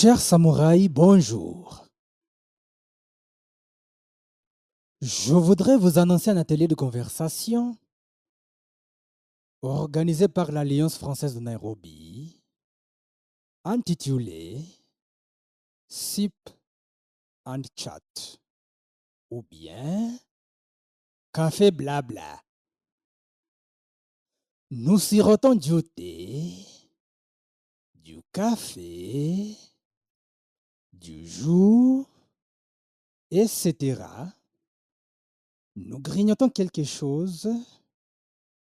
Chers samouraïs, bonjour. Je voudrais vous annoncer un atelier de conversation organisé par l'Alliance française de Nairobi, intitulé SIP and Chat ou bien Café Blabla. Nous sirotons du thé, du café, du jour, etc. Nous grignotons quelque chose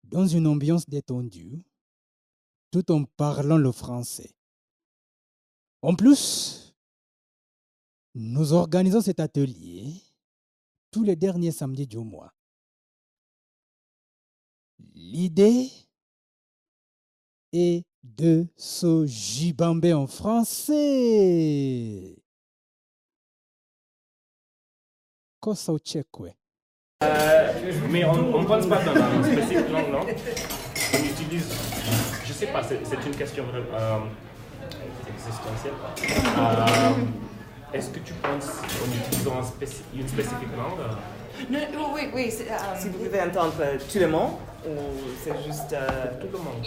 dans une ambiance détendue, tout en parlant le français. En plus, nous organisons cet atelier tous les derniers samedis du mois. L'idée est de se gibamber en français. Cosa uchekwe. Mais on ne pense pas dans la spécifique langue, non? On utilise, je sais pas, c'est une question vraiment euh, existentielle. Euh, Est-ce que tu penses en utilisant un une spécifique langue Non, non, oui, oui. euh, Si vous pouvez entendre tout le monde, ou c'est juste. euh, Tout le monde.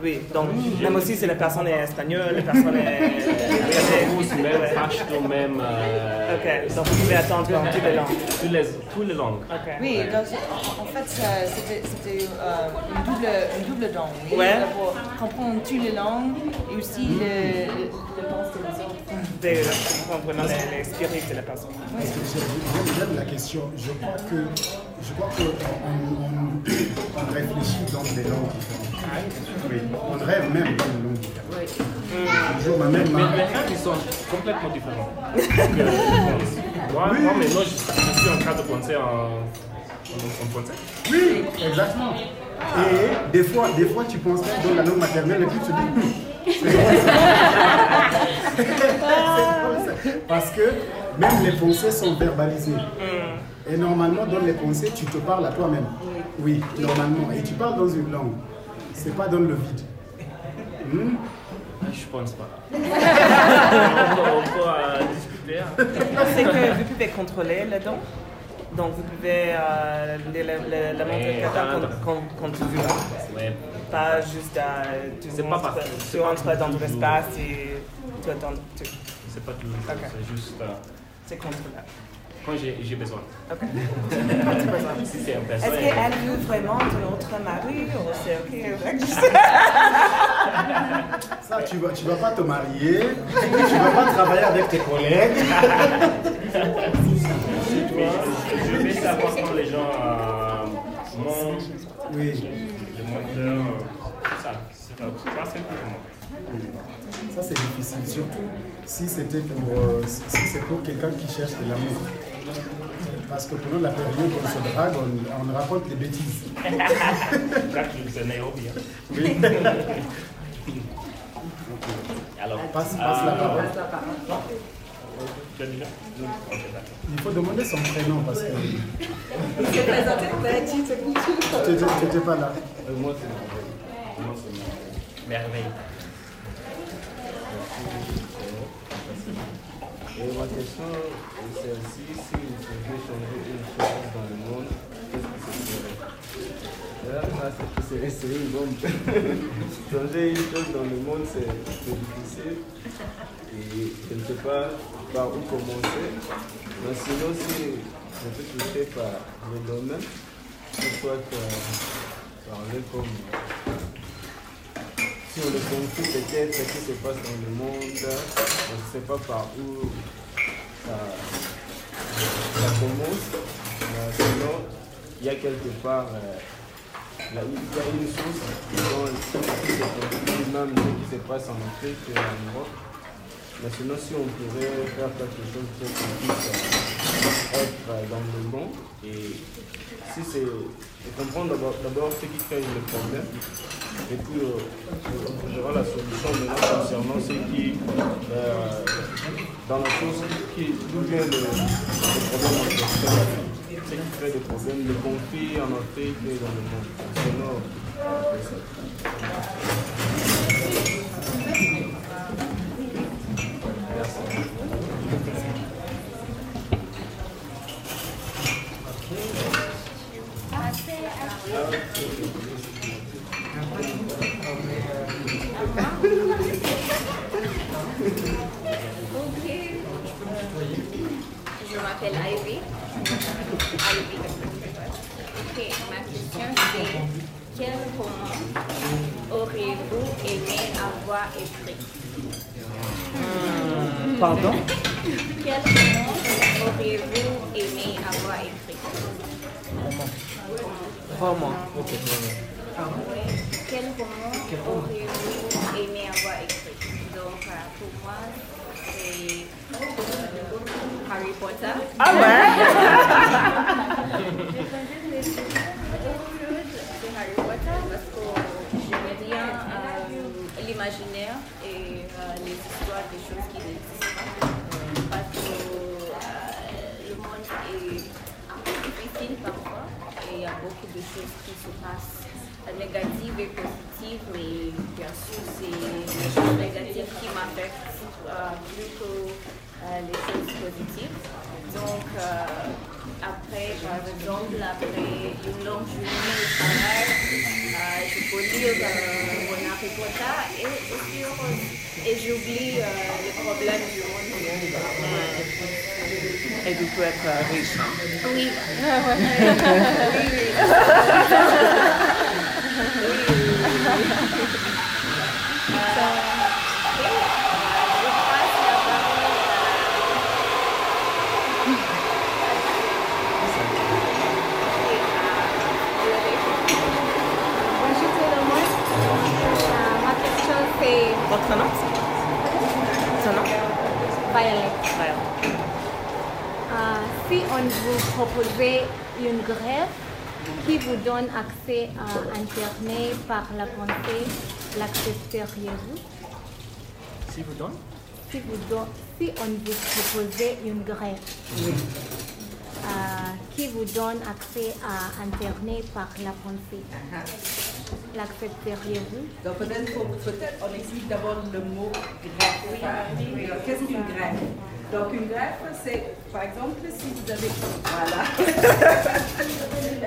oui, donc même aussi si la personne est espagnole, la personne est. Même pashto, même. euh, Ok, donc vous pouvez attendre dans toutes les langues. Toutes les, toutes les langues. Ok. Oui, donc, en fait, c'était c'était, euh, une, double, une double langue. oui, Ouais. Pour comprendre toutes les langues et aussi le, le, le pense des autres. De comprendre vraiment les, les spirites de la personne. Parce que j'ai- j'aime la question. Je crois que je crois que on, on- réfléchit dans des langues différentes. Oui. On rêve même dans. Toujours ma même Mais ma- les règles ils sont complètement différents. Moi, moi, maintenant, je, je suis en train de penser en, en, en français. Oui, exactement. Et des fois, des fois, tu penserais dans la langue maternelle et puis tu te dis. C'est drôle, ça. C'est drôle, ça. Parce que même les pensées sont verbalisées. Et normalement, dans les pensées, tu te parles à toi-même. Oui, normalement. Et tu parles dans une langue. C'est pas dans le vide. Hmm? Je pense pas. on peut, euh, discuter. hein. C'est que vous pouvez contrôler le don. Donc vous pouvez euh, le- le- le- la montrer quand, quand, quand tu veux. Ouais. Pas juste euh, tu, C'est pas montres- parfait. tu C'est pas entres dans toujours. l'espace et tu attends. tu- C'est pas toujours. Ok. C'est juste euh, C'est contrôlable. quand j'ai j'ai besoin. Ok. Si c'est un Est-ce qu'elle veut vraiment de notre mari ou c'est ok Ça, tu vas, tu vas pas te marier, tu vas pas travailler avec tes collègues. Je, vais savoir quand les gens euh, montent, Oui, les monteurs, ça. C'est pour moi. ça c'est difficile, surtout si c'était pour, euh, si c'est pour quelqu'un qui cherche de l'amour. Parce que pendant la période où on se drague, on, on raconte des bêtises. Là. Alors, Passe, passe la parole. Il faut demander son prénom parce que Il s'est présenté, n'étais pas là. Euh, moi, c'est Merveille. Moi, c'est Merveille. Et ma question est celle-ci, si vous changer une chose dans le monde, c'est- une bombe. changer une chose dans le monde, c'est difficile. Et je ne sais pas par où commencer. Mais sinon, si je peux toucher par le domaine, je crois que parler comme sur le conflit peut-être ce qui se passe dans le monde, on ne sait pas par où ça, ça commence, mais sinon il y a quelque part, euh, il y a une source conflit, même ce qui se passe en Afrique et en Europe. Mais sinon, si on pourrait faire quelque chose pour qu'on puisse être dans le bon, et si c'est comprendre d'abord ce qui crée le problème, et puis on trouvera la solution maintenant concernant ce qui, dans la chose qui, d'où vient le, le problème en ce qui crée des problèmes. de conflit en Afrique et dans le monde Je m'appelle Ivy. Ok, ma question c'est quel roman auriez-vous aimé avoir écrit? Pardon? Quel roman auriez-vous aimé avoir écrit? Roman. Quel roman? auriez-vous aimé avoir écrit? Donc, euh, pour moi, euh, Harry Potter. Ah ouais C'est Harry Potter parce que j'aime bien euh, l'imaginaire et euh, les histoires des choses qui n'existent pas. Parce que euh, le monde est un peu difficile parfois et il y a beaucoup de choses qui se passent négatives et positives, mais bien sûr, c'est les choses négatives qui m'affectent euh, plus que euh, les choses positives. Donc, euh, après, par exemple, après une longue journée de travail, euh, je peux lire euh, mon Harry Potter et je suis heureuse. Et j'oublie euh, les problèmes du monde. Et tu peux être riche. Oui. Bonjour Votre nom Son nom Violet. Euh, si on vous proposait une grève qui vous donne accès à Internet par la pensée, l'accepteriez-vous Si vous donne? Si, vous si on vous proposait une grève. Euh, qui vous donne accès à Internet par la pensée, l'accepteriez-vous? Donc peut-être faut- peut-être on explique d'abord le mot greffe. Qu'est-ce qu'une greffe? Donc une greffe, c'est par exemple si vous avez voilà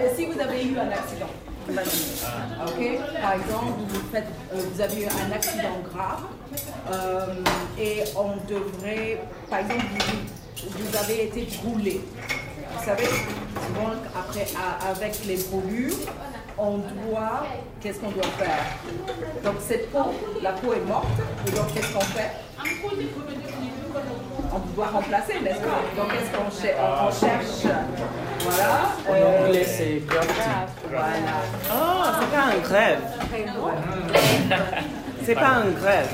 si vous avez eu un accident. Ok? Par exemple, vous faites, euh, vous avez eu un accident grave euh, et on devrait, par exemple, vous, vous avez été brûlé. Vous savez, souvent après avec les brûlures, on doit, qu'est-ce qu'on doit faire? Donc cette peau, la peau est morte, et donc qu'est-ce qu'on fait? On doit remplacer, n'est-ce pas? Donc qu'est-ce qu'on cher- on- on cherche? Voilà. euh, anglais, c'est gravity. voilà. Oh, c'est pas un grève. C'est pas un grève.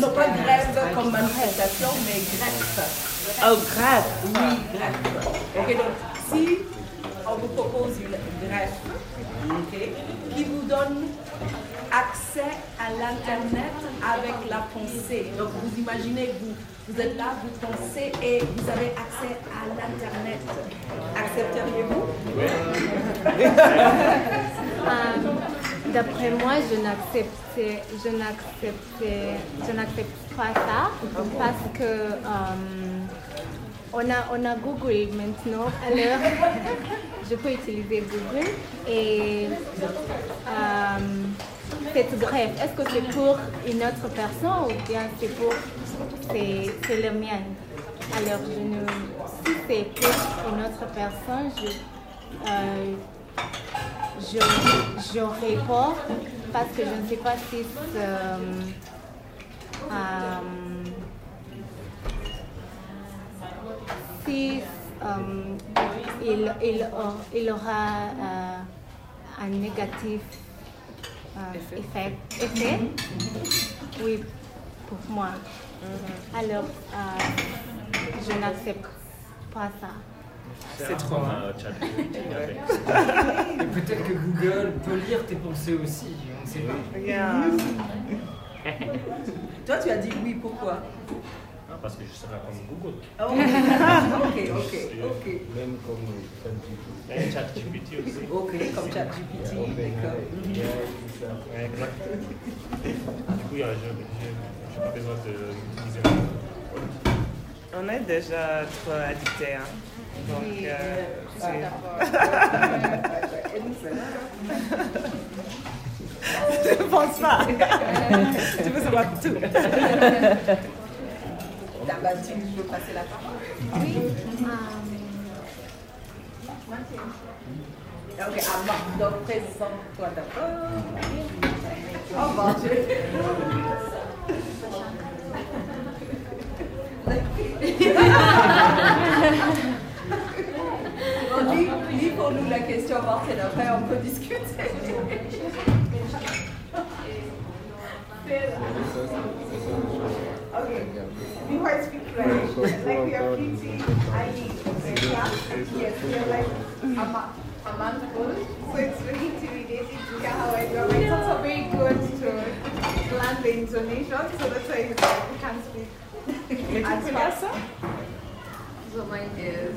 Non, pas grève comme manifestation, mais greffe. Oh, grève. Oui, greffe. Ok, donc si on vous propose une greffe, qui vous donne accès à l'Internet avec la pensée. Donc vous imaginez, vous, vous êtes là, vous pensez et vous avez accès à l'Internet. Accepteriez-vous? Euh, D'après moi, je n'accepte, je n'accepte, je n'accepte pas ça parce que euh, on a, on a Google maintenant. Alors, je peux utiliser Google et euh, cette greffe, est-ce que c'est pour une autre personne ou bien c'est pour c'est, le mien? Alors, je ne, si c'est pour une autre personne, je, euh, je, peur parce que je ne sais pas si euh, si euh, il, il, aura- il aura euh, un négatif euh, effet, effet. Oui, pour moi. Alors, euh, je n'accepte pas ça. C'est trop mal. Et peut-être que Google peut lire tes pensées aussi, on ne sait pas. Yeah. Toi, tu as dit oui, pourquoi? Ah, parce que je serai comme Google. Oh, ok, ok, ok. Même comme ChatGPT. Et ChatGPT aussi. Ok, comme ChatGPT, d'accord. Exact. Du coup, je n'ai pas besoin d'utiliser On est déjà trop addictés. Hein. Donc, euh, c'est- Je ne pense pas. tu veux savoir tout. Valentine, je veux passer la parole. Oui. euh, Ok, Amma, donc présente-toi d'abord. Oh mon Dieu. Bon, lis, lis pour nous la question, Martine, après on peut discuter. Okay. Before I speak French, like we are pretty, I need Yes, we are like a, mo- a month old, so it's really intimidating to hear how I do. But it's also very good to learn the intonation, so that's why we can't speak as fast. So mine is.